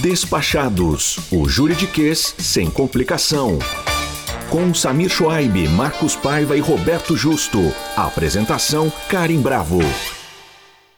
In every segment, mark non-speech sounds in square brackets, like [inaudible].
Despachados, o juridiquês sem complicação. Com Samir Schwaib, Marcos Paiva e Roberto Justo. Apresentação Karim Bravo.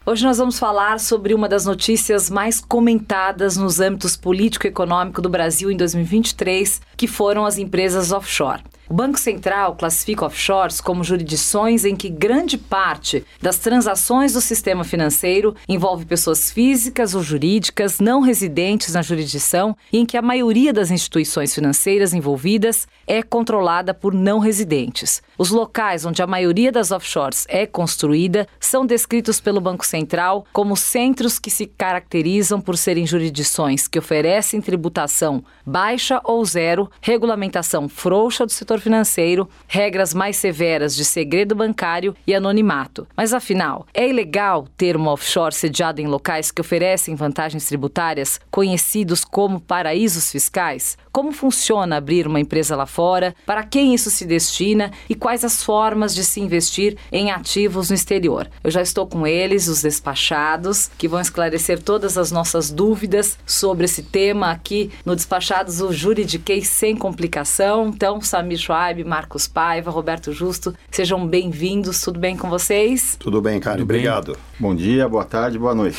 Hoje nós vamos falar sobre uma das notícias mais comentadas nos âmbitos político e econômico do Brasil em 2023, que foram as empresas offshore. O Banco Central classifica offshores como jurisdições em que grande parte das transações do sistema financeiro envolve pessoas físicas ou jurídicas não residentes na jurisdição e em que a maioria das instituições financeiras envolvidas é controlada por não residentes. Os locais onde a maioria das offshores é construída são descritos pelo Banco Central como centros que se caracterizam por serem jurisdições que oferecem tributação baixa ou zero, regulamentação frouxa do setor financeiro, regras mais severas de segredo bancário e anonimato. Mas afinal, é ilegal ter uma offshore sediada em locais que oferecem vantagens tributárias conhecidos como paraísos fiscais? Como funciona abrir uma empresa lá fora? Para quem isso se destina e quais as formas de se investir em ativos no exterior? Eu já estou com eles, os despachados, que vão esclarecer todas as nossas dúvidas sobre esse tema aqui no Despachados, o Juridiquês sem complicação. Então, Samir Schwab, Marcos Paiva, Roberto Justo, sejam bem-vindos. Tudo bem com vocês? Tudo bem, cara. Obrigado. Bom dia, boa tarde, boa noite.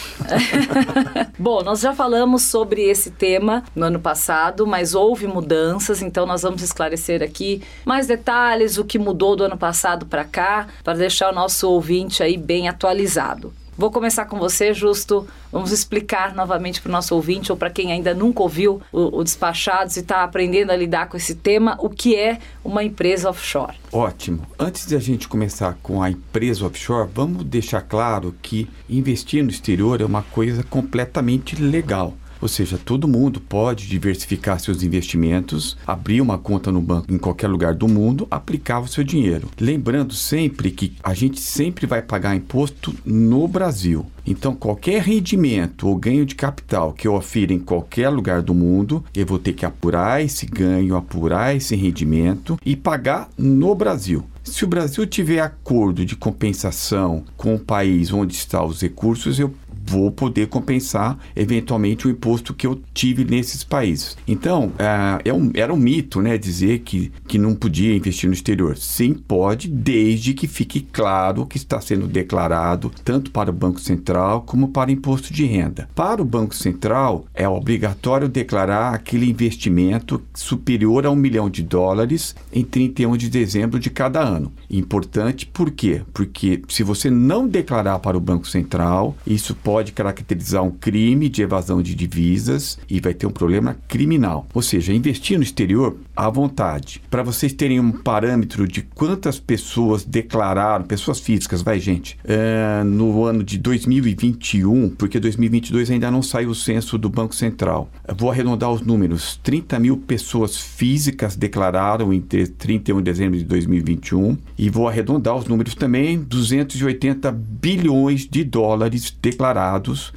[laughs] Bom, nós já falamos sobre esse tema no ano passado, mas houve mudanças, então nós vamos esclarecer aqui mais detalhes, o que mudou do ano passado para cá, para deixar o nosso ouvinte aí bem atualizado. Vou começar com você, Justo. Vamos explicar novamente para o nosso ouvinte ou para quem ainda nunca ouviu o, o Despachados e está aprendendo a lidar com esse tema, o que é uma empresa offshore. Ótimo. Antes de a gente começar com a empresa offshore, vamos deixar claro que investir no exterior é uma coisa completamente legal. Ou seja, todo mundo pode diversificar seus investimentos, abrir uma conta no banco em qualquer lugar do mundo, aplicar o seu dinheiro. Lembrando sempre que a gente sempre vai pagar imposto no Brasil. Então, qualquer rendimento ou ganho de capital que eu ofira em qualquer lugar do mundo, eu vou ter que apurar esse ganho, apurar esse rendimento e pagar no Brasil. Se o Brasil tiver acordo de compensação com o país onde estão os recursos, eu vou poder compensar eventualmente o imposto que eu tive nesses países. Então, é, é um, era um mito né, dizer que, que não podia investir no exterior. Sim, pode, desde que fique claro que está sendo declarado tanto para o Banco Central como para o imposto de renda. Para o Banco Central, é obrigatório declarar aquele investimento superior a um milhão de dólares em 31 de dezembro de cada ano. Importante por quê? Porque se você não declarar para o Banco Central, isso pode pode caracterizar um crime de evasão de divisas e vai ter um problema criminal. Ou seja, investir no exterior à vontade. Para vocês terem um parâmetro de quantas pessoas declararam, pessoas físicas, vai gente, é, no ano de 2021, porque 2022 ainda não saiu o censo do Banco Central. Eu vou arredondar os números: 30 mil pessoas físicas declararam entre 31 de dezembro de 2021 e vou arredondar os números também: 280 bilhões de dólares declarados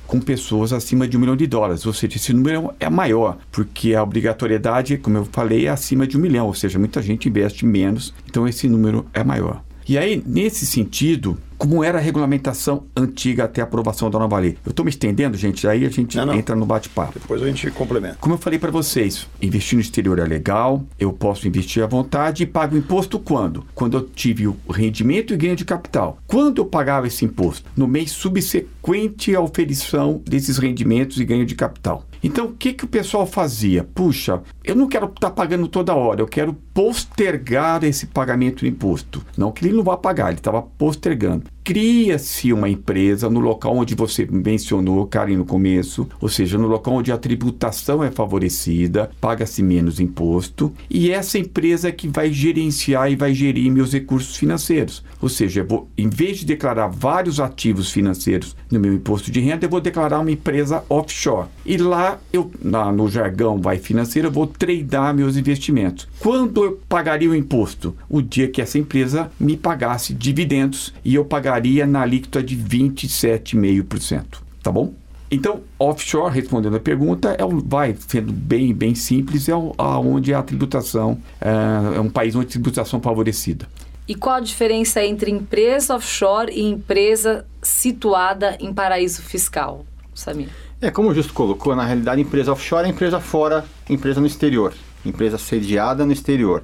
com pessoas acima de um milhão de dólares. Ou seja, esse número é maior, porque a obrigatoriedade, como eu falei, é acima de um milhão, ou seja, muita gente investe menos, então esse número é maior. E aí, nesse sentido, como era a regulamentação antiga até a aprovação da nova lei. Eu estou me estendendo, gente, aí a gente não, não. entra no bate-papo. Depois a gente complementa. Como eu falei para vocês, investir no exterior é legal, eu posso investir à vontade e pago imposto quando? Quando eu tive o rendimento e ganho de capital. Quando eu pagava esse imposto? No mês subsequente à oferição desses rendimentos e ganho de capital. Então, o que, que o pessoal fazia? Puxa, eu não quero estar tá pagando toda hora, eu quero postergar esse pagamento do imposto. Não que ele não vá pagar, ele estava postergando cria-se uma empresa no local onde você mencionou, Karen, no começo, ou seja, no local onde a tributação é favorecida, paga-se menos imposto, e essa empresa é que vai gerenciar e vai gerir meus recursos financeiros. Ou seja, eu vou, em vez de declarar vários ativos financeiros no meu imposto de renda, eu vou declarar uma empresa offshore. E lá, eu, na, no jargão vai financeiro, eu vou treinar meus investimentos. Quando eu pagaria o imposto? O dia que essa empresa me pagasse dividendos e eu pagaria na alíquota de 27,5%. Tá bom? Então, offshore, respondendo a pergunta, é um, vai sendo bem, bem simples, é onde a tributação é, é um país onde a tributação é favorecida. E qual a diferença entre empresa offshore e empresa situada em paraíso fiscal, Samir? É, como o Justo colocou, na realidade, empresa offshore é empresa fora, empresa no exterior, empresa sediada no exterior.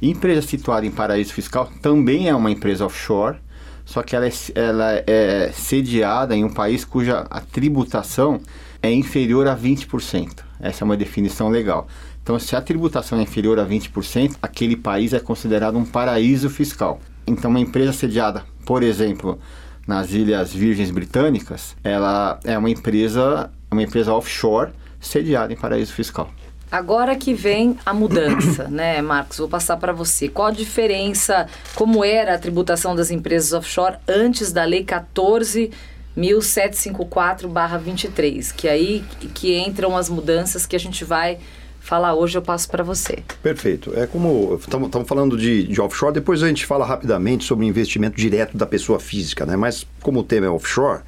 empresa situada em paraíso fiscal também é uma empresa offshore, só que ela é, ela é sediada em um país cuja a tributação é inferior a 20%. Essa é uma definição legal. Então, se a tributação é inferior a 20%, aquele país é considerado um paraíso fiscal. Então, uma empresa sediada, por exemplo, nas Ilhas Virgens Britânicas, ela é uma empresa, uma empresa offshore sediada em paraíso fiscal. Agora que vem a mudança, [coughs] né, Marcos? Vou passar para você. Qual a diferença, como era a tributação das empresas offshore antes da Lei 14.754-23? Que aí que entram as mudanças que a gente vai falar hoje, eu passo para você. Perfeito. É como estamos falando de, de, offshore, depois a gente fala rapidamente sobre o investimento direto da pessoa física, né? Mas como o tema é offshore,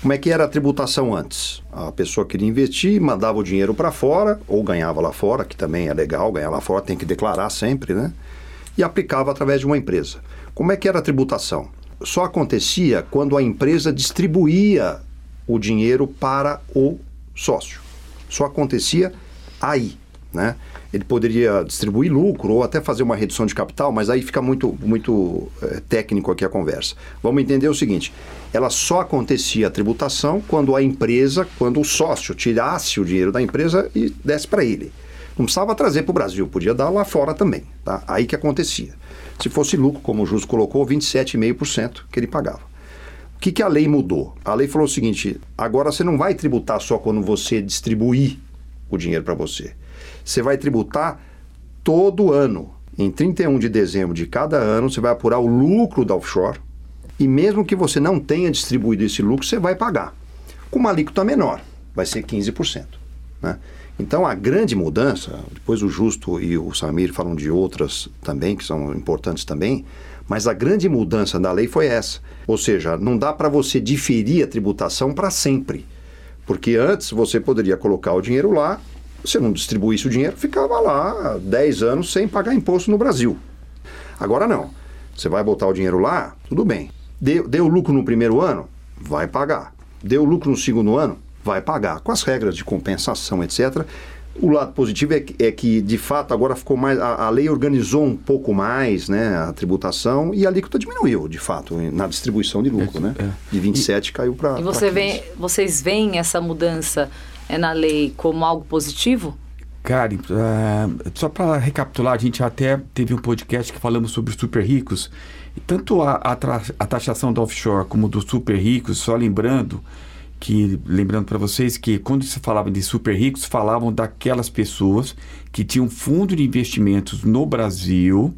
como é que era a tributação antes? A pessoa queria investir, mandava o dinheiro para fora, ou ganhava lá fora, que também é legal, ganhar lá fora tem que declarar sempre, né? E aplicava através de uma empresa. Como é que era a tributação? Só acontecia quando a empresa distribuía o dinheiro para o sócio. Só acontecia aí. Né? Ele poderia distribuir lucro ou até fazer uma redução de capital, mas aí fica muito, muito é, técnico aqui a conversa. Vamos entender o seguinte: ela só acontecia a tributação quando a empresa, quando o sócio tirasse o dinheiro da empresa e desse para ele. Não precisava trazer para o Brasil, podia dar lá fora também. Tá? Aí que acontecia. Se fosse lucro, como o Justo colocou, 27,5% que ele pagava. O que, que a lei mudou? A lei falou o seguinte: agora você não vai tributar só quando você distribuir o dinheiro para você você vai tributar todo ano. Em 31 de dezembro de cada ano, você vai apurar o lucro da offshore e mesmo que você não tenha distribuído esse lucro, você vai pagar. Com uma alíquota menor, vai ser 15%. Né? Então, a grande mudança, depois o Justo e o Samir falam de outras também, que são importantes também, mas a grande mudança da lei foi essa. Ou seja, não dá para você diferir a tributação para sempre. Porque antes você poderia colocar o dinheiro lá você não distribuísse o dinheiro, ficava lá 10 anos sem pagar imposto no Brasil. Agora não. Você vai botar o dinheiro lá, tudo bem. Deu, deu lucro no primeiro ano? Vai pagar. Deu lucro no segundo ano? Vai pagar. Com as regras de compensação, etc. O lado positivo é que, é que, de fato, agora ficou mais. A, a, lei organizou um pouco mais né, a tributação e a alíquota diminuiu, de fato, na distribuição de lucro, é, né? É. De 27 e, caiu para. E você vê, vocês veem essa mudança na lei como algo positivo? Karen, uh, só para recapitular, a gente até teve um podcast que falamos sobre os super ricos. E tanto a, a, a taxação do offshore como do super ricos, só lembrando que, lembrando para vocês que quando se falava de super ricos, falavam daquelas pessoas que tinham fundo de investimentos no Brasil,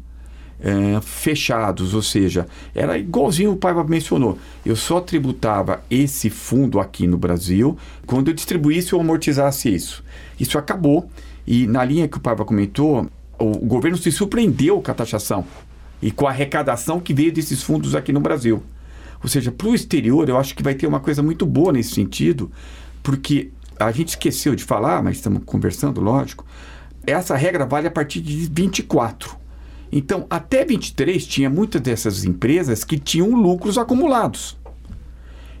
é, fechados, ou seja, era igualzinho o pai mencionou. Eu só tributava esse fundo aqui no Brasil quando eu distribuísse ou amortizasse isso. Isso acabou e na linha que o Paiva comentou, o governo se surpreendeu com a taxação e com a arrecadação que veio desses fundos aqui no Brasil. Ou seja, para o exterior, eu acho que vai ter uma coisa muito boa nesse sentido, porque a gente esqueceu de falar, mas estamos conversando, lógico. Essa regra vale a partir de 24. Então, até 23 tinha muitas dessas empresas que tinham lucros acumulados.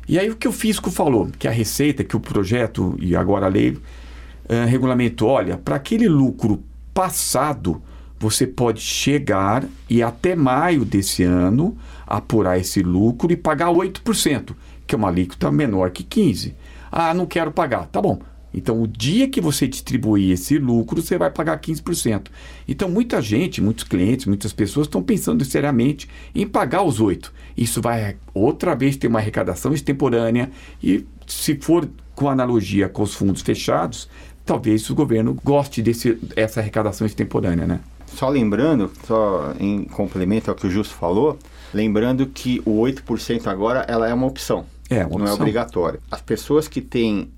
E aí o que o fisco falou, que a receita, que o projeto e agora a lei uh, regulamentou, olha, para aquele lucro passado, você pode chegar e até maio desse ano apurar esse lucro e pagar 8%, que é uma alíquota menor que 15%. Ah, não quero pagar. Tá bom. Então, o dia que você distribuir esse lucro, você vai pagar 15%. Então, muita gente, muitos clientes, muitas pessoas estão pensando seriamente em pagar os 8%. Isso vai outra vez ter uma arrecadação extemporânea e, se for com analogia com os fundos fechados, talvez o governo goste desse, dessa arrecadação extemporânea, né? Só lembrando, só em complemento ao que o Justo falou, lembrando que o 8% agora ela é uma opção. É, uma opção. Não é obrigatório. As pessoas que têm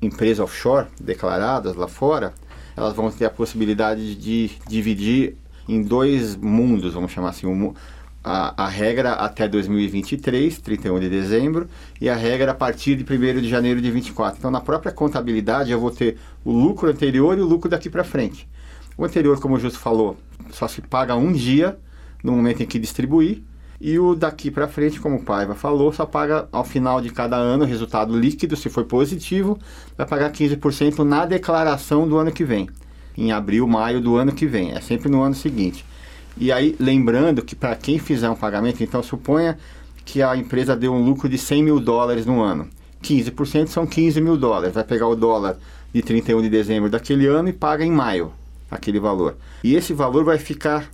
empresa offshore declaradas lá fora, elas vão ter a possibilidade de dividir em dois mundos, vamos chamar assim, um, a, a, regra até 2023, 31 de dezembro, e a regra a partir de 1 de janeiro de 24. Então, na própria contabilidade, eu vou ter o lucro anterior e o lucro daqui para frente. O anterior, como o Justo falou, só se paga um dia no momento em que distribuir, E o daqui para frente, como o Paiva falou, só paga ao final de cada ano o resultado líquido, se for positivo, vai pagar 15% na declaração do ano que vem, em abril, maio do ano que vem, é sempre no ano seguinte. E aí, lembrando que para quem fizer um pagamento, então suponha que a empresa deu um lucro de 100 mil dólares no ano. 15% são 15 mil dólares. Vai pegar o dólar de 31 de dezembro daquele ano e paga em maio aquele valor. E esse valor vai ficar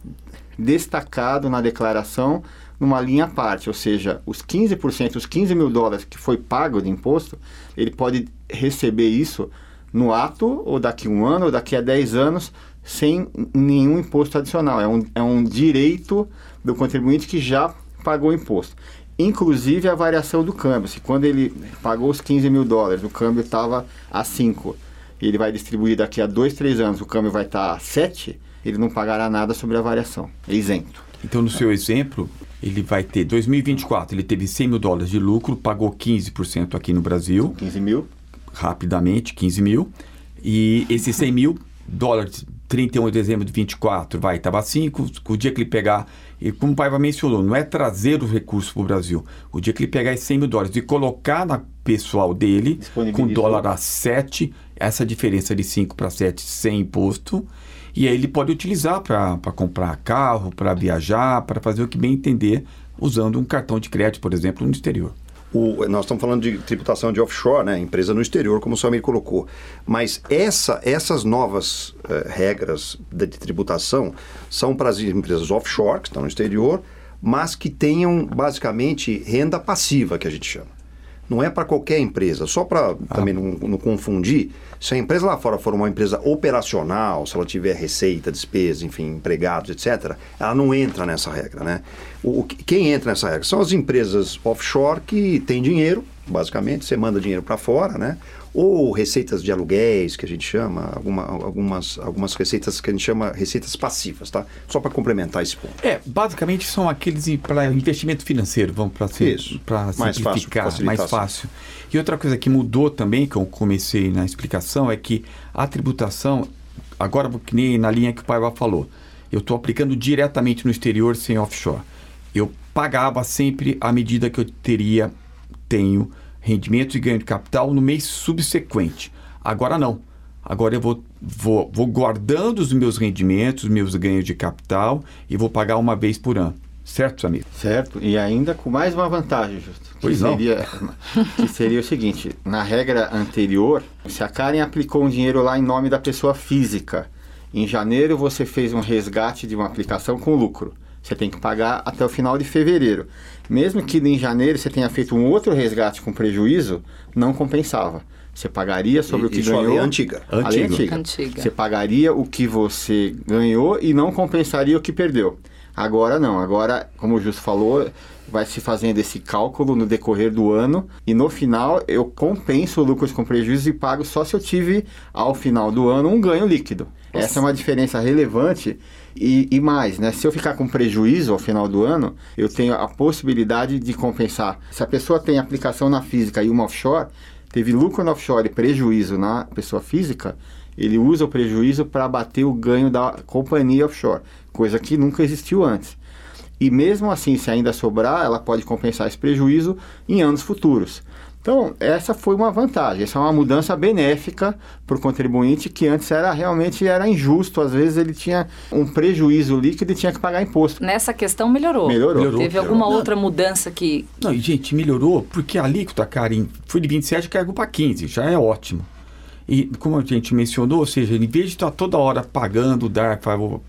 destacado na declaração numa linha à parte, ou seja, os 15%, os 15 mil dólares que foi pago de imposto, ele pode receber isso no ato, ou daqui a um ano, ou daqui a 10 anos, sem nenhum imposto adicional. É um, é um direito do contribuinte que já pagou o imposto. Inclusive a variação do câmbio. Se quando ele pagou os 15 mil dólares, o câmbio estava a 5, e ele vai distribuir daqui a 2, 3 anos, o câmbio vai estar tá a 7, ele não pagará nada sobre a variação. É isento. Então, no seu exemplo, ele vai ter 2024, ele teve 100 mil dólares de lucro, pagou 15% aqui no Brasil. 15 mil. Rapidamente, 15 mil. E esses 100 mil dólares, 31 de dezembro de 24, vai, estava 5. O dia que ele pegar, e como o Paiva mencionou, não é trazer o recurso para o Brasil. O dia que ele pegar esses 100 mil dólares e colocar na pessoal dele, com dólar a 7, essa diferença de 5 para 7 sem imposto, e aí ele pode utilizar para comprar carro, para viajar, para fazer o que bem entender, usando um cartão de crédito, por exemplo, no exterior. O, nós estamos falando de tributação de offshore, né? empresa no exterior, como o Samir colocou. Mas essa, essas novas eh, regras de, de tributação são para as empresas offshore, que estão no exterior, mas que tenham basicamente renda passiva, que a gente chama não é para qualquer empresa. Só para ah. também não, não, confundir, se a empresa lá fora for uma empresa operacional, se ela tiver receita, despesa, enfim, empregados, etc., ela não entra nessa regra, né? O, quem entra nessa regra são as empresas offshore que têm dinheiro, basicamente, você manda dinheiro para fora, né? Ou receitas de aluguéis, que a gente chama, alguma, algumas, algumas receitas que a gente chama receitas passivas, tá? Só para complementar esse ponto. É, basicamente são aqueles para investimento financeiro, vamos para simplificar, mais fácil, mais fácil. E outra coisa que mudou também, que eu comecei na explicação, é que a tributação, agora que nem na linha que o Paiva falou, eu estou aplicando diretamente no exterior sem offshore. Eu pagava sempre a medida que eu teria, tenho rendimentos e ganho de capital no mês subsequente. Agora não. Agora eu vou, vou, vou guardando os meus rendimentos, os meus ganhos de capital e vou pagar uma vez por ano. Certo, Samir? Certo. E ainda com mais uma vantagem, Justo. Pois que seria, [laughs] que seria o seguinte: na regra anterior, se a Karen aplicou um dinheiro lá em nome da pessoa física, em janeiro você fez um resgate de uma aplicação com lucro. Você tem que pagar até o final de fevereiro. Mesmo que em janeiro você tenha feito um outro resgate com prejuízo, não compensava. Você pagaria sobre e, o que ganhou. A lei antiga. A lei antiga. antiga. Você pagaria o que você ganhou e não compensaria o que perdeu. Agora não. Agora, como o Justo falou, vai se fazendo esse cálculo no decorrer do ano e no final eu compenso lucros com prejuízo e pago só se eu tive ao final do ano um ganho líquido. Nossa. Essa é uma diferença relevante e, e, mais, né? Se eu ficar com prejuízo ao final do ano, eu tenho a possibilidade de compensar. Se a pessoa tem aplicação na física e uma offshore, teve lucro no offshore e prejuízo na pessoa física, ele usa o prejuízo para bater o ganho da companhia offshore, coisa que nunca existiu antes. E mesmo assim, se ainda sobrar, ela pode compensar esse prejuízo em anos futuros. Então, essa foi uma vantagem, essa é uma mudança benéfica para o contribuinte que antes era realmente era injusto, às vezes ele tinha um prejuízo líquido e tinha que pagar imposto. Nessa questão melhorou. Melhorou. melhorou Teve melhorou. alguma outra mudança que Não, gente, melhorou porque a alíquota, Karim, foi de 27 caiu para 15, já é ótimo. E como a gente mencionou, ou seja, em vez de estar toda hora pagando, dar,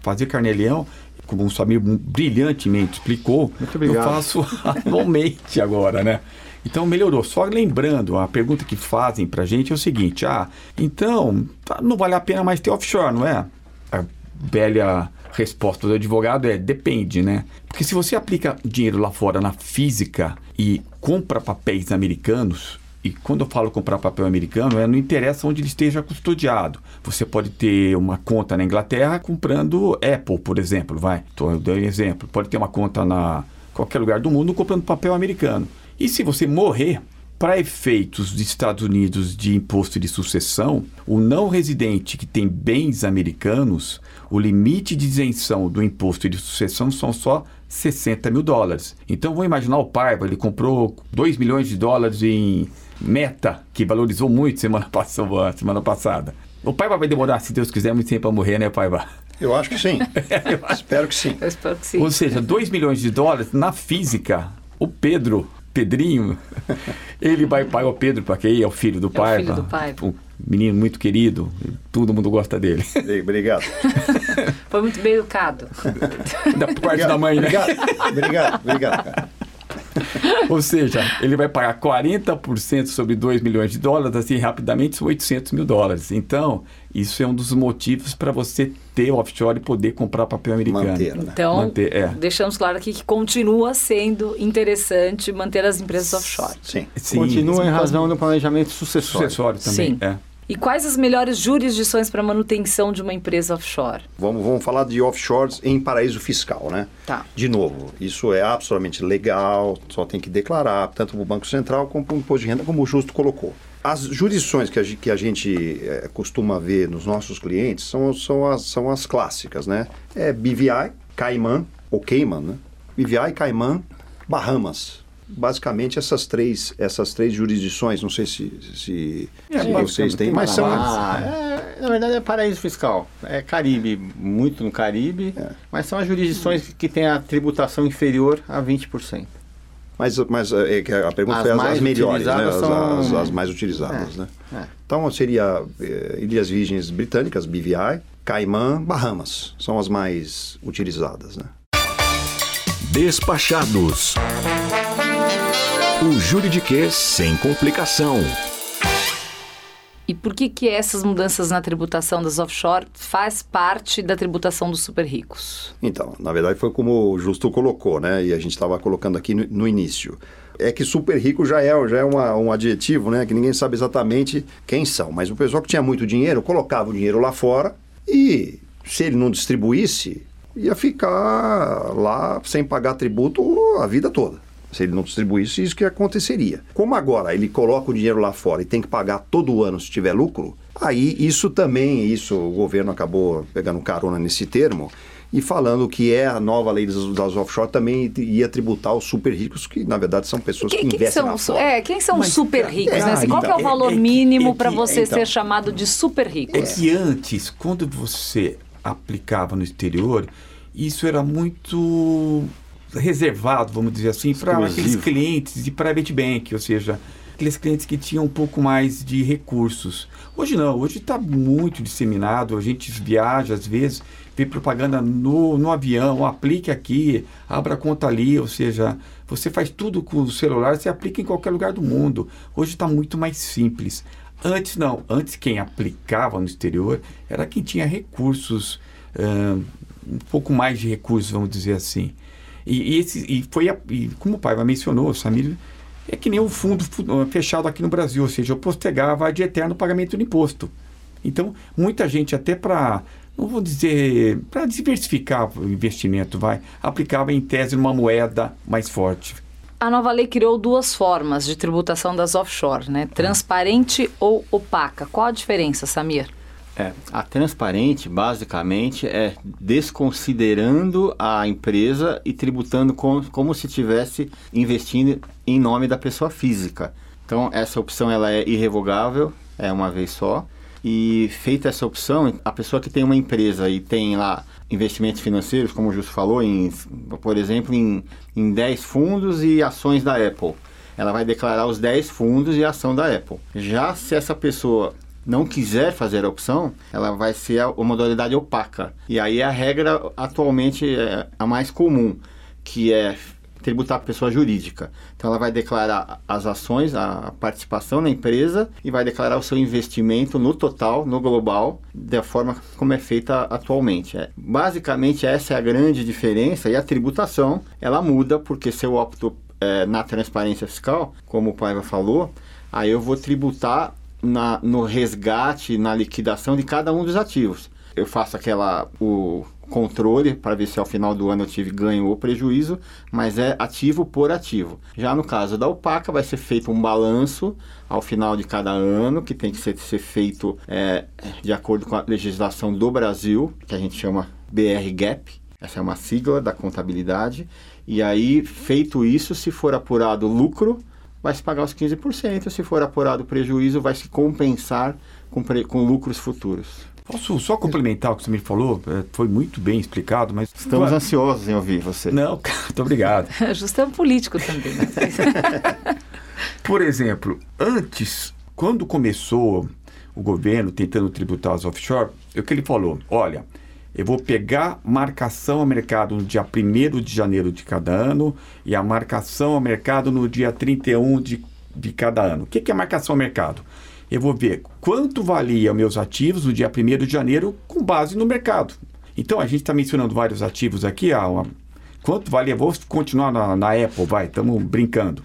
fazer carnê-leão, como o Samir brilhantemente explicou, eu faço [laughs] anualmente agora, né? Então melhorou. Só lembrando, a pergunta que fazem para a gente é o seguinte: ah, então tá, não vale a pena mais ter offshore, não é? A velha resposta do advogado é depende, né? Porque se você aplica dinheiro lá fora na física e compra papéis americanos, e quando eu falo comprar papel americano, é, não interessa onde ele esteja custodiado. Você pode ter uma conta na Inglaterra comprando Apple, por exemplo, vai. Estou dando um exemplo. Pode ter uma conta na qualquer lugar do mundo comprando papel americano. E se você morrer, Para efeitos dos Estados Unidos de imposto de sucessão, o não residente que tem bens americanos, o limite de isenção do imposto de sucessão são só 60 mil dólares. Então, vamos imaginar o Paiva, ele comprou 2 milhões de dólares em Meta, que valorizou muito semana [laughs] passada. Semana passada. O Paiva vai demorar, se Deus quiser, muito tempo para morrer, né, Paiva? Eu acho que sim. [laughs] espero que sim. Eu espero que sim. Ou seja, 2 milhões de dólares na física. O Pedro, Pedrinho, ele vai pai o Pedro, para quem é o filho do É o pai. filho do Paiva. Um menino muito querido, todo mundo gosta dele. Obrigado. Foi muito bem educado. da parte da mãe, né? Obrigado, obrigado, obrigado. cara. [laughs] Ou seja, ele vai pagar 40% sobre 2 milhões de dólares, assim, rapidamente, são 800 mil dólares. Então, isso é um dos motivos para você ter offshore e poder comprar papel americano. Manter, né? Então, Manter, é. deixamos claro aqui que continua sendo interessante manter as empresas offshore. Sim. Sim, Continua em razão do planejamento sucessório. sucessório também. Sim. É. E quais as melhores jurisdições para manutenção de uma empresa offshore? Vamos, vamos falar de offshores em paraíso fiscal, né? Tá. De novo, isso é absolutamente legal, só tem que declarar, tanto para o Banco Central como para o Imposto de Renda, como o Justo colocou. As jurisdições que a, que a gente eh, costuma ver nos nossos clientes são, são, as, são as clássicas, né? É BVI, Cayman, ou Cayman, né? BVI, Cayman, Bahamas. Basicamente essas três, essas três jurisdições, não sei se, se, É, se vocês têm, mas são, Ah, é, na verdade é paraíso fiscal. É Caribe, muito no Caribe, mas são as jurisdições que têm a tributação inferior a 20%. Mas, mas é, que a pergunta As foi as, mais as melhores, né? As, são- as- as mais utilizadas, É, né? é. Então seria Ilhas Virgens Britânicas, BVI, Caimã, Bahamas. São as mais utilizadas, né? Despachados. O juridiquês sem complicação. E por que que essas mudanças na tributação das offshore faz parte da tributação dos super ricos? Então, na verdade foi como o Justo colocou, né? E a gente estava colocando aqui no, no início. É que super rico já é, já é uma- um adjetivo, né? Que ninguém sabe exatamente quem são. Mas o pessoal que tinha muito dinheiro colocava o dinheiro lá fora e se ele não distribuísse, ia ficar lá sem pagar tributo a vida toda. Se ele não distribuísse, isso que aconteceria. Como agora ele coloca o dinheiro lá fora e tem que pagar todo ano se tiver lucro, aí isso também, isso o governo acabou pegando carona nesse termo e falando que é a nova lei das, das offshore também ia tributar os super ricos, que na verdade são pessoas que, Quem, quem investem são, lá su- fora. é, quem são os super é, ricos, é, né? Assim, Qual que é o então, valor é que- mínimo é para que- você então. ser chamado de super rico? É que antes, quando você aplicava no exterior, isso era muito reservado, vamos dizer assim, para aqueles clientes de private bank, ou seja, aqueles clientes que tinham um pouco mais de recursos. Hoje não, hoje está muito disseminado, a gente viaja às vezes, vê propaganda no, no avião, aplique aqui, abra conta ali, ou seja, você faz tudo com o celular, você aplica em qualquer lugar do mundo. Hoje está muito mais simples. Antes não, antes quem aplicava no exterior era quem tinha recursos, um pouco mais de recursos, vamos dizer assim. E, e esse, e foi, a- e como o Paiva mencionou, Samir, é que nem o fundo fu- fechado aqui no Brasil, ou seja, eu postergava de eterno pagamento do imposto. Então, muita gente até para, não vou dizer, para diversificar o investimento, vai, aplicava em tese numa moeda mais forte. A nova lei criou duas formas de tributação das offshore, né? Transparente ou opaca. Qual a diferença, Samir? É, a transparente, basicamente, é desconsiderando a empresa e tributando com- como se estivesse investindo em nome da pessoa física. Então, essa opção ela é irrevogável, é uma vez só. E feita essa opção, a pessoa que tem uma empresa e tem lá investimentos financeiros, como o Justo falou, em, por exemplo, em, em 10 fundos e ações da Apple. Ela vai declarar os 10 fundos e a ação da Apple. Já se essa pessoa não quiser fazer a opção, ela vai ser a, a modalidade opaca. E aí a regra atualmente é a mais comum, que é tributar a pessoa jurídica. Então ela vai declarar as ações, a participação na empresa e vai declarar o seu investimento no total, no global, da forma como é feita atualmente. É, basicamente essa é a grande diferença e a tributação ela muda porque se eu opto é, na transparência fiscal, como o Paiva falou, aí eu vou tributar na, no resgate, na liquidação de cada um dos ativos. eu faço aquela o controle para ver se ao final do ano eu tive ganho ou prejuízo, mas é ativo por ativo. Já no caso da Opaca, vai ser feito um balanço ao final de cada ano, que tem que ser, ser feito é, de acordo com a legislação do Brasil, que a gente chama BR GAP, essa é uma sigla da contabilidade. E aí, feito isso, se for apurado lucro, vai se pagar os 15%. Se for apurado prejuízo, vai se compensar com, com lucros futuros. Posso só complementar o que você me falou? É, foi muito bem explicado, mas. Estamos ansiosos em ouvir você. Não, [laughs] muito obrigado. [laughs] Justo é um político também, né? [laughs] Por exemplo, antes, quando começou o governo tentando tributar os offshore, o que ele falou? Olha, eu vou pegar marcação ao mercado no dia 1 de janeiro de cada ano e a marcação ao mercado no dia 31 de, de cada ano. O que, que é marcação ao mercado? Eu vou ver quanto valia meus ativos no dia 1 de janeiro com base no mercado. Então a gente está mencionando vários ativos aqui. Ah, quanto valia? Vou continuar na, na Apple, vai, estamos brincando.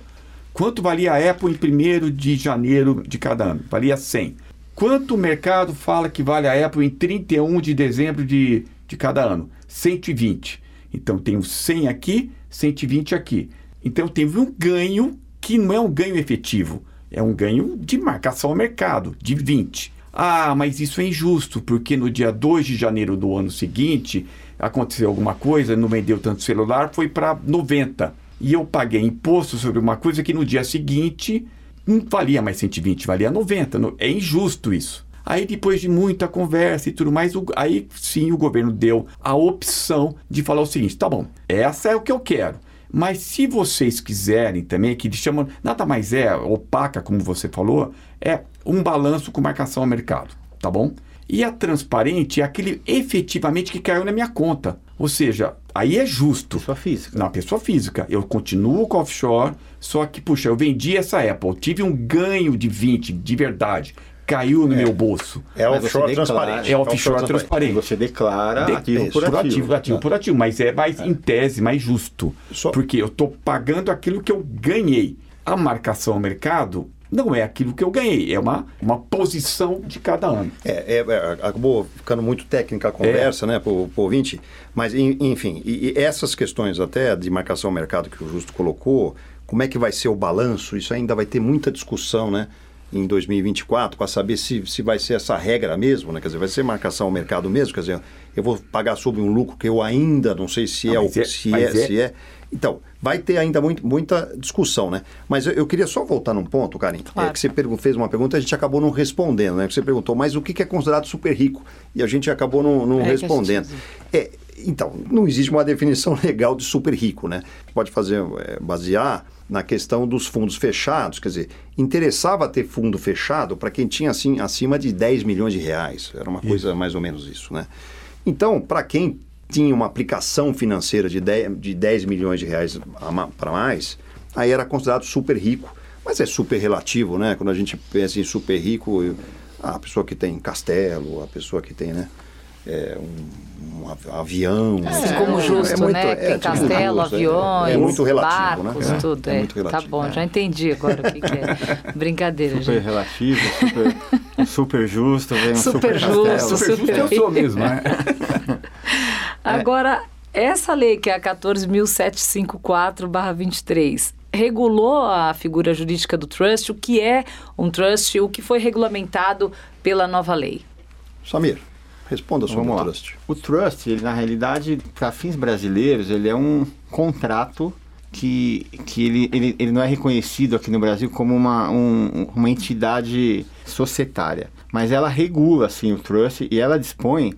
Quanto valia a Apple em 1 de janeiro de cada ano? Valia 100. Quanto o mercado fala que vale a Apple em 31 de dezembro de, de cada ano? 120. Então tenho 100 aqui, 120 aqui. Então teve um ganho que não é um ganho efetivo, é um ganho de marcação ao mercado, de 20. Ah, mas isso é injusto, porque no dia 2 de janeiro do ano seguinte aconteceu alguma coisa, não vendeu tanto celular, foi para 90. E eu paguei imposto sobre uma coisa que no dia seguinte não valia mais 120, valia 90. É injusto isso. Aí, depois de muita conversa e tudo mais, o, aí sim o governo deu a opção de falar o seguinte: tá bom, essa é o que eu quero. Mas se vocês quiserem também, que eles chamam, nada mais é opaca, como você falou, é um balanço com marcação ao mercado, tá bom? E a transparente é aquele efetivamente que caiu na minha conta. Ou seja, aí é justo. Pessoa física. Na pessoa física. Eu continuo com offshore, só que, puxa, eu vendi essa Apple, tive um ganho de 20, de verdade. Caiu no é. meu bolso. É offshore transparente. É offshore transparente. Você declara de, ativo por ativo. ativo. ativo por ativo, mas é mais, é. em tese, mais justo. Só... Porque eu estou pagando aquilo que eu ganhei. A marcação ao mercado não é aquilo que eu ganhei, é uma, uma posição de cada ano. É, é, é acabou ficando muito técnica a conversa, é. né, para o ouvinte, mas enfim, e, e, essas questões até de marcação ao mercado que o Justo colocou, como é que vai ser o balanço, isso ainda vai ter muita discussão, né? Em 2024, para saber se, se vai ser essa regra mesmo, né? Quer dizer, vai ser marcação ao mercado mesmo? Quer dizer, eu vou pagar sobre um lucro que eu ainda não sei se, é, o, é, se, é, se é. Então, vai ter ainda muito, muita discussão, né? Mas eu, eu, queria só voltar num ponto, Karim, claro. é, que você fez uma pergunta e a gente acabou não respondendo, né? Que você perguntou, mas o que é considerado super rico? E a gente acabou não, não é respondendo. É, então, não existe uma definição [laughs] legal de super rico, né? Pode fazer, é, basear na questão dos fundos fechados, quer dizer, interessava ter fundo fechado para quem tinha assim acima de 10 milhões de reais. Era uma isso. coisa mais ou menos isso, né? Então, para quem tinha uma aplicação financeira de 10, de 10 milhões de reais para mais, aí era considerado super rico. Mas é super relativo, né? Quando a gente pensa em super rico, a pessoa que tem castelo, a pessoa que tem, né? É, um, um, avião. É, assim como justo, é muito, né? Tem é, castelo, justo, aviões, é, muito relativo, né? barcos, né? tudo. É, muito tá relativo. Tá bom, já entendi agora o que, que é. [laughs] Brincadeira, super gente. relativo, super, super justo, vem um super, super justo, castelo. Super, super justo eu sou mesmo, né? [laughs] Agora, essa lei, que é a 14.754-23, regulou a figura jurídica do trust, o que é um trust, o que foi regulamentado pela nova lei. Samir, responda sobre Vamos o lá. trust. O trust, ele, na realidade, para fins brasileiros, ele é um contrato que, que ele, ele, ele não é reconhecido aqui no Brasil como uma, um, uma entidade societária. Mas ela regula, assim, o trust e ela dispõe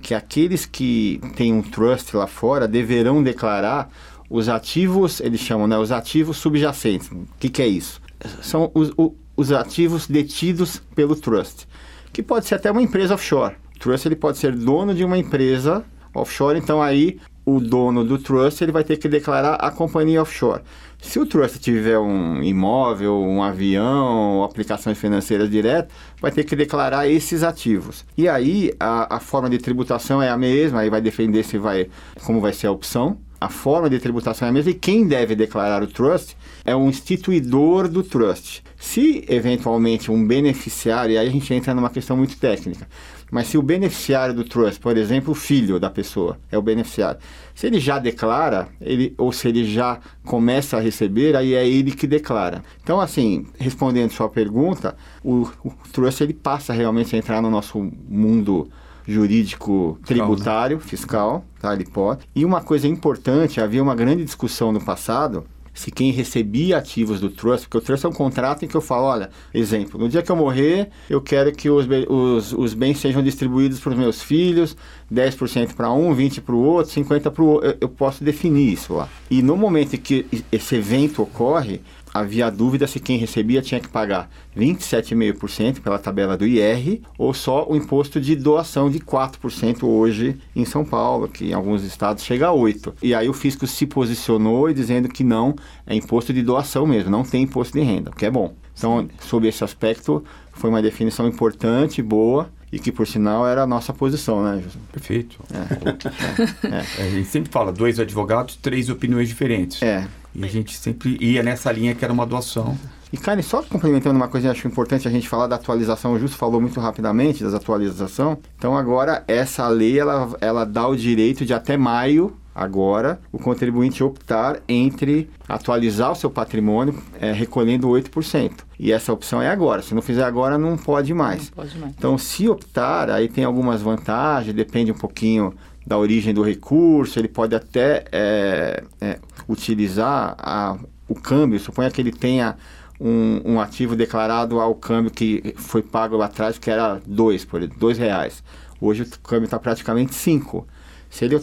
que aqueles que têm um trust lá fora deverão declarar os ativos, eles chamam, né, os ativos subjacentes. O que, que é isso? São os, os ativos detidos pelo trust, que pode ser até uma empresa offshore. Trust ele pode ser dono de uma empresa offshore, então aí o dono do trust ele vai ter que declarar a companhia offshore. Se o trust tiver um imóvel, um avião, aplicações financeiras diretas, vai ter que declarar esses ativos. E aí a, a forma de tributação é a mesma, aí vai defender se vai como vai ser a opção. A forma de tributação é a mesma e quem deve declarar o trust é o instituidor do trust. Se eventualmente um beneficiário, aí a gente entra numa questão muito técnica, Mas se o beneficiário do trust, por exemplo, o filho da pessoa é o beneficiário, se ele já declara, ele, ou se ele já começa a receber, aí é ele que declara. Então, assim, respondendo sua pergunta, o, o trust ele passa realmente a entrar no nosso mundo jurídico tributário, fiscal, tá? Ele pode. E uma coisa importante, havia uma grande discussão no passado se quem recebia ativos do trust, porque o trust é um contrato em que eu falo, olha, exemplo, no dia que eu morrer, eu quero que os, os, os bens sejam distribuídos para os meus filhos, 10% para um, 20% para o outro, 50% para o outro. Eu, eu posso definir isso lá. E no momento em que esse evento ocorre, havia dúvida se quem recebia tinha que pagar 27,5% pela tabela do IR ou só o imposto de doação de 4% hoje em São Paulo, que em alguns estados chega a 8%. E aí o fisco se posicionou dizendo que não, é imposto de doação mesmo, não tem imposto de renda, que é bom. Então, sob esse aspecto, foi uma definição importante, boa, e que por sinal era a nossa posição, né, José? Perfeito. É. [laughs] é. É. a gente sempre fala dois advogados, três opiniões diferentes. É. E a gente sempre ia nessa linha que era uma doação. E, Karen, só complementando uma coisa, acho importante a gente falar da atualização. O Justo falou muito rapidamente das atualização. Então, agora, essa lei, ela, ela dá o direito de até maio, agora, o contribuinte optar entre atualizar o seu patrimônio é, recolhendo 8%. E essa opção é agora. Se não fizer agora, não pode mais. Não pode mais. Então, se optar, aí tem algumas vantagens, depende um pouquinho da origem do recurso, ele pode até é, é, utilizar a, o câmbio, suponha que ele tenha um, um, ativo declarado ao câmbio que foi pago lá atrás, que era dois, por dois reais. Hoje o câmbio está praticamente 5. Se ele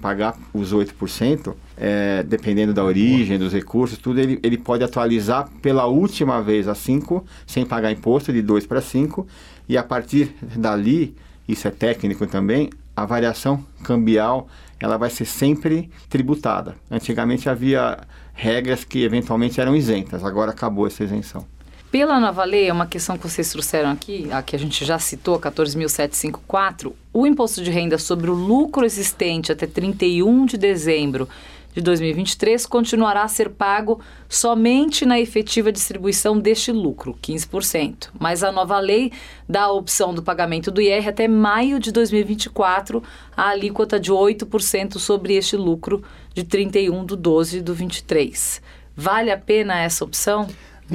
pagar os 8%, é, dependendo da origem, dos recursos, tudo, ele, ele pode atualizar pela última vez a 5, sem pagar imposto, de 2 para 5, e a partir dali, isso é técnico também, a variação cambial ela vai ser sempre tributada. Antigamente havia regras que eventualmente eram isentas, agora acabou essa isenção. Pela nova lei, é uma questão que vocês trouxeram aqui, a que a gente já citou, 14.754, o imposto de renda sobre o lucro existente até 31 de dezembro de 2023 continuará a ser pago somente na efetiva distribuição deste lucro, 15%. Mas a nova lei dá a opção do pagamento do IR até maio de 2024, a alíquota de 8% sobre este lucro de 31 de 12 do 23. Vale a pena essa opção?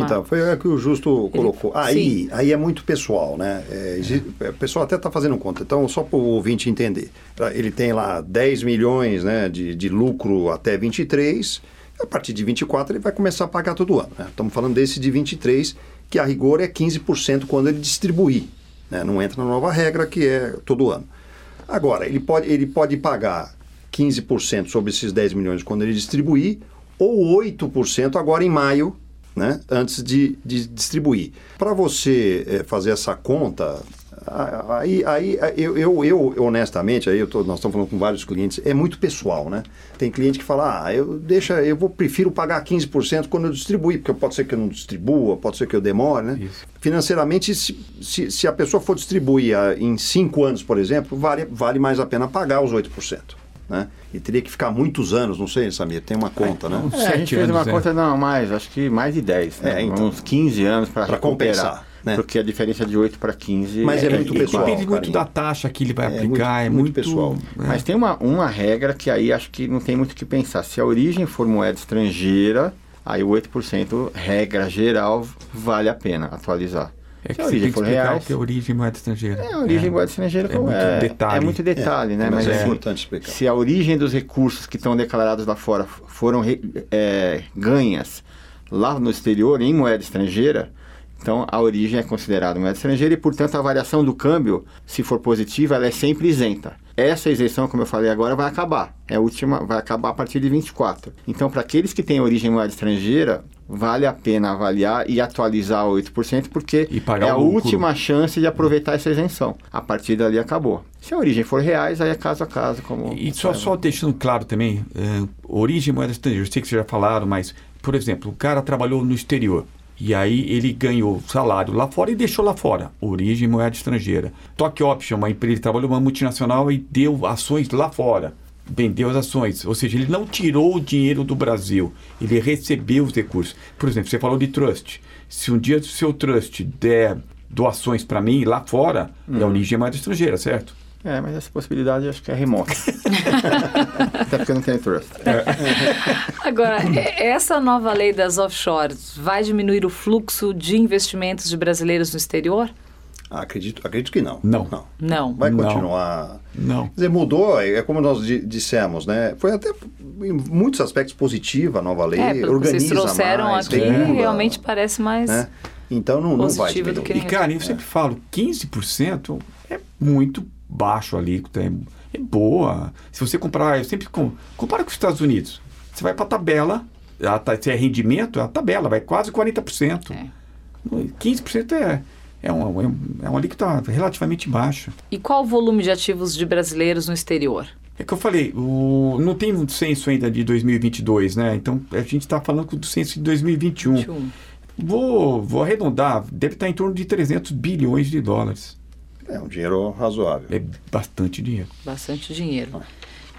Então, foi o que o Justo colocou. Aí, aí é muito pessoal, né? É, é o pessoal até está fazendo conta. Então, só para o ouvinte entender. Ele tem lá 10 milhões né, de, de lucro até 23. A partir de 24 ele vai começar a pagar todo ano. Né? Estamos falando desse de 23, que a rigor é 15% quando ele distribuir. Né? Não entra na nova regra, que é todo ano. Agora, ele pode, ele pode pagar 15% sobre esses 10 milhões quando ele distribuir, ou 8% agora em maio, né, antes de, de distribuir. Para você é, fazer essa conta, aí, aí eu, eu, eu, honestamente, aí eu tô, nós estamos falando com vários clientes, é muito pessoal, né? Tem cliente que fala, ah, eu deixa, eu vou prefiro pagar 15% quando eu distribuir, porque pode ser que eu não distribua, pode ser que eu demore, né? Isso. Financeiramente, se, se, se, a pessoa for distribuir em 5 anos, por exemplo, vale, vale mais a pena pagar os 8% né? E teria que ficar muitos anos, não sei, Samir, tem uma conta, é, né? É, a gente fez uma é. conta, não, mais, acho que mais de 10, né? é, então, uns 15 anos para compensar. Né? Porque a diferença de 8 para 15 Mas é, é muito pessoal. Depende muito da taxa que ele vai é aplicar, é muito, é muito, pessoal. É. Mas tem uma, uma regra que aí acho que não tem muito o que pensar. Se a origem for moeda estrangeira, aí o 8%, regra geral, vale a pena atualizar. É que se tem que reais, o que é origem moeda estrangeira. É, a origem é. moeda estrangeira é, muito é, detalhe. É muito detalhe, né? Mas, mas é importante explicar. Se a origem dos recursos que estão declarados lá fora foram é, ganhas lá no exterior em moeda estrangeira, então a origem é considerada moeda estrangeira e, portanto, a variação do câmbio, se for positiva, ela é sempre isenta. Essa isenção, como eu falei agora, vai acabar. É a última, vai acabar a partir de 24. Então, para aqueles que têm origem em moeda estrangeira, vale a pena avaliar e atualizar 8%, porque é a última chance de aproveitar essa isenção. A partir dali acabou. Se a origem for reais, aí é caso a caso. Como e só, só deixando claro também, é, origem moeda estrangeira, eu sei que vocês já falaram, mas, por exemplo, o cara trabalhou no exterior. E aí ele ganhou salário lá fora e deixou lá fora. Origem moeda estrangeira. Stock Option, uma empresa, trabalhou uma multinacional e deu ações lá fora. Vendeu as ações. Ou seja, ele não tirou o dinheiro do Brasil. Ele recebeu os recursos. Por exemplo, você falou de trust. Se um dia o seu trust der doações para mim lá fora, Uhum. é origem moeda estrangeira, certo? É, mas essa possibilidade eu acho que é remota. [laughs] Até porque não tem trust. [laughs] Agora, e- essa nova lei das offshores vai diminuir o fluxo de investimentos de brasileiros no exterior? Ah, acredito, acredito que não. Não. Não. Não. Vai continuar. Não. Quer dizer, mudou, é como nós di- dissemos, né? Foi até em muitos aspectos positiva a nova lei, É, pelo que organiza vocês trouxeram mais, aqui, regula, realmente parece mais... né? Então não, não vai Positiva do que diminuir. E, cara, eu sempre falo, 15% é muito baixo a alíquota, é, é boa. Se você comparar, eu sempre com, compara com os Estados Unidos. Você vai para a tabela, a se é rendimento, a tabela vai quase 40%. É. 15% é, é, uma, é um- é uma alíquota relativamente baixa. E qual o volume de ativos de brasileiros no exterior? É que eu falei, o, não tem um censo ainda de 2022, né? Então a gente está falando do censo de 2021. 21. Vou, vou arredondar, deve estar em torno de 300 bilhões de dólares. É um dinheiro razoável. É bastante dinheiro. Bastante dinheiro.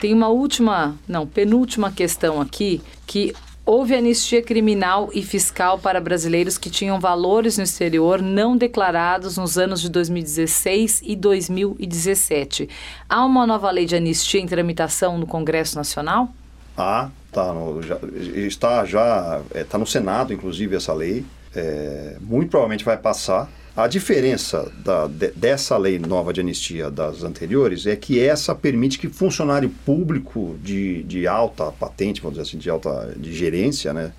Tem uma última, não, penúltima questão aqui, que houve anistia criminal e fiscal para brasileiros que tinham valores no exterior não declarados nos anos de 2016 e 2017. Há uma nova lei de anistia em tramitação no Congresso Nacional? Ah, tá no, já, está já está no Senado, inclusive essa lei. É, muito provavelmente vai passar. A diferença da, de- dessa lei nova de anistia das anteriores é que essa permite que funcionário público de, de alta patente, vamos dizer assim, de alta de gerência, né,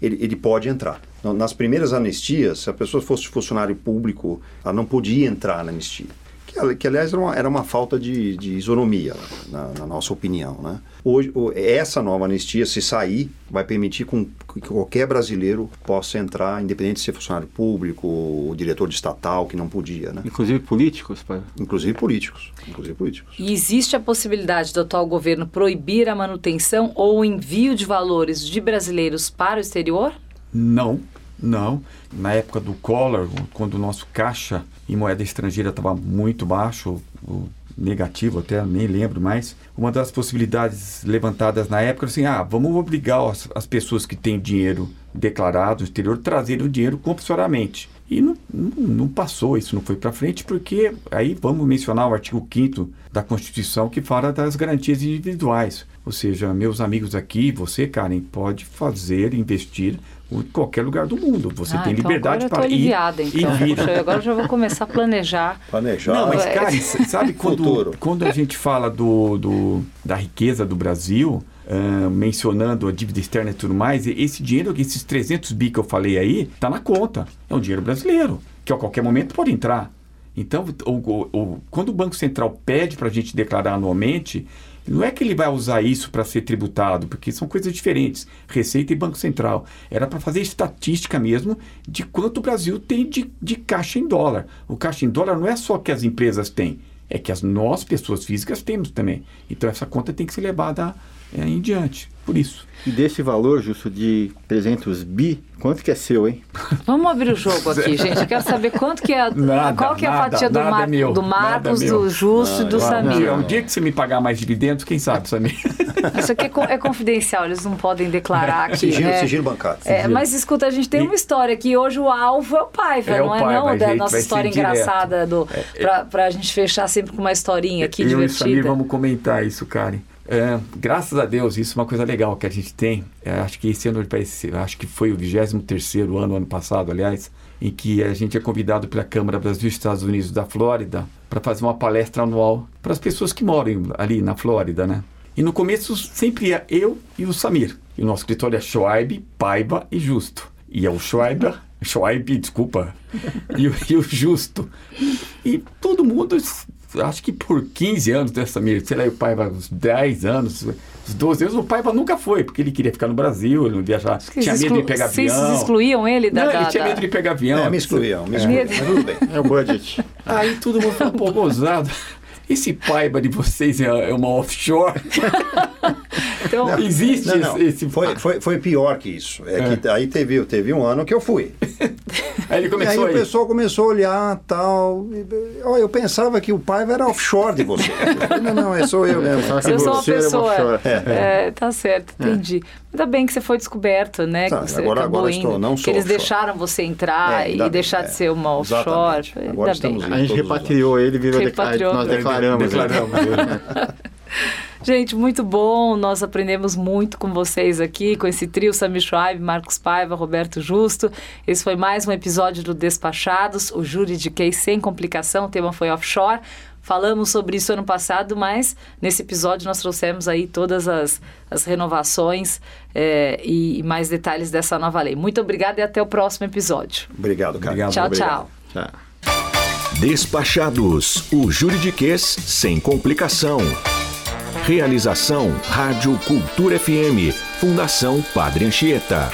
ele, ele pode entrar. Nas primeiras anistias, se a pessoa fosse funcionário público, ela não podia entrar na anistia. Que, ali- que, aliás, era uma, era uma falta de, de isonomia, na, na nossa opinião. Né? Hoje, essa nova anistia, se sair, vai permitir com, que qualquer brasileiro possa entrar, independente de ser funcionário público ou diretor de estatal, que não podia. Né? Inclusive políticos, pai. Inclusive políticos. Inclusive políticos. E existe a possibilidade do atual governo proibir a manutenção ou o envio de valores de brasileiros para o exterior? Não, não. Na época do Collor, quando o nosso caixa em moeda estrangeira estava muito baixo, negativo até, nem lembro mais, uma das possibilidades levantadas na época era assim, ah, vamos obrigar as, as pessoas que têm dinheiro declarado no exterior a trazerem o dinheiro compulsoriamente. E não, não, não passou, isso não foi para frente, porque aí vamos mencionar o artigo 5 da Constituição que fala das garantias individuais. Ou seja, meus amigos aqui, você, Karen, pode fazer, investir em qualquer lugar do mundo. Você Ah, tem então liberdade agora para eu tô ir aliviada, e então. vir. Puxa, agora eu já vou começar a planejar. Planejar. Não, mas, é- s- sabe [laughs] quando, quando a gente fala do, do- da riqueza do Brasil, ah, mencionando a dívida externa e tudo mais, e esse dinheiro, esses 300 bi que eu falei aí, tá na conta. É um dinheiro brasileiro, que a qualquer momento pode entrar. Então, o- o- o- quando o Banco Central pede para a gente declarar anualmente, não é que ele vai usar isso para ser tributado, porque são coisas diferentes. Receita e Banco Central. Era para fazer estatística mesmo de quanto o Brasil tem de, de caixa em dólar. O caixa em dólar não é só que as empresas têm, é que as nós, pessoas físicas, temos também. Então, essa conta tem que ser levada é, em diante. Por isso. E desse valor, Justo, de 300 bi, quanto que é seu, hein? [laughs] Vamos abrir o jogo aqui, [laughs] gente. Eu quero saber quanto que é, a- Nada, qual que é a nada, fatia do, Mar- é meu, do Marcos, é meu. do Justo e do Samir. um dia que você me pagar mais dividendos, quem sabe, Samir? [laughs] Isso aqui é, é confidencial, eles não podem declarar aqui. Sigilo, né? sigilo bancário. É, mas escuta, a gente tem E- uma história que hoje o alvo é o Paiva, É o não é não a da gente nossa história direto. engraçada do, pra, pra gente fechar sempre com uma historinha aqui Eu e o Samir divertida. vamos comentar isso, Karen. É, graças a Deus, isso é uma coisa legal que a gente tem. É, acho que esse ano acho que foi o 23 ano, ano passado, aliás, em que a gente é convidado pela Câmara Brasil Estados Unidos da Flórida para fazer uma palestra anual para as pessoas que moram ali na Flórida, né? E no começo sempre ia eu e o Samir. E o nosso escritório é Schwab, Paiva e Justo. E é o Schwab, Schwab, desculpa, [laughs] e, e o Justo. E todo mundo, acho que por 15 anos dessa minha, sei lá, o Paiva, uns 10 anos, uns 12 anos, o Paiva nunca foi, porque ele queria ficar no Brasil, ele não viajar, tinha medo de pegar Vocês avião. excluíam ele da... Não, ele da- tinha da- medo de pegar avião. É, me excluíam, me excluíam. Mas tudo bem. É o budget. Aí todo mundo falou, pô, gozado. Esse Paiva de vocês é, é uma offshore? [laughs] Então, Existe Não, não. esse... Foi, foi, foi pior que isso. É que aí teve, teve um ano que eu fui. Aí ele E começou aí o aí. pessoal começou a olhar tal. e, Ó, eu pensava que o Paiva era offshore de você. [laughs] Não, não, é sou eu mesmo. Só que Eu sou uma pessoa. offshore. É, tá certo, entendi. Ainda bem que você foi descoberto, né? Tá, que você agora- agora estou- indo, não que sou eles offshore. deixaram você entrar É, e bem, deixar é. de ser uma offshore. Exatamente. Ainda Agora bem. A gente repatriou ele, virou deca- Repatriou. nós declaramos. Declaramos. [laughs] [laughs] Gente, muito bom. Nós aprendemos muito com vocês aqui, com esse trio Sami Schwaib, Marcos Paiva, Roberto Justo. Esse foi mais um episódio do Despachados, o júri de case sem complicação. O tema foi offshore. Falamos sobre isso ano passado, mas nesse episódio nós trouxemos aí todas as, as renovações eh, e, e mais detalhes dessa nova lei. Muito obrigada e até o próximo episódio. Obrigado, cara. Obrigado. tchau, obrigado. tchau. Tchau. Despachados, o juridiquês sem complicação. Realização Rádio Cultura FM, Fundação Padre Anchieta.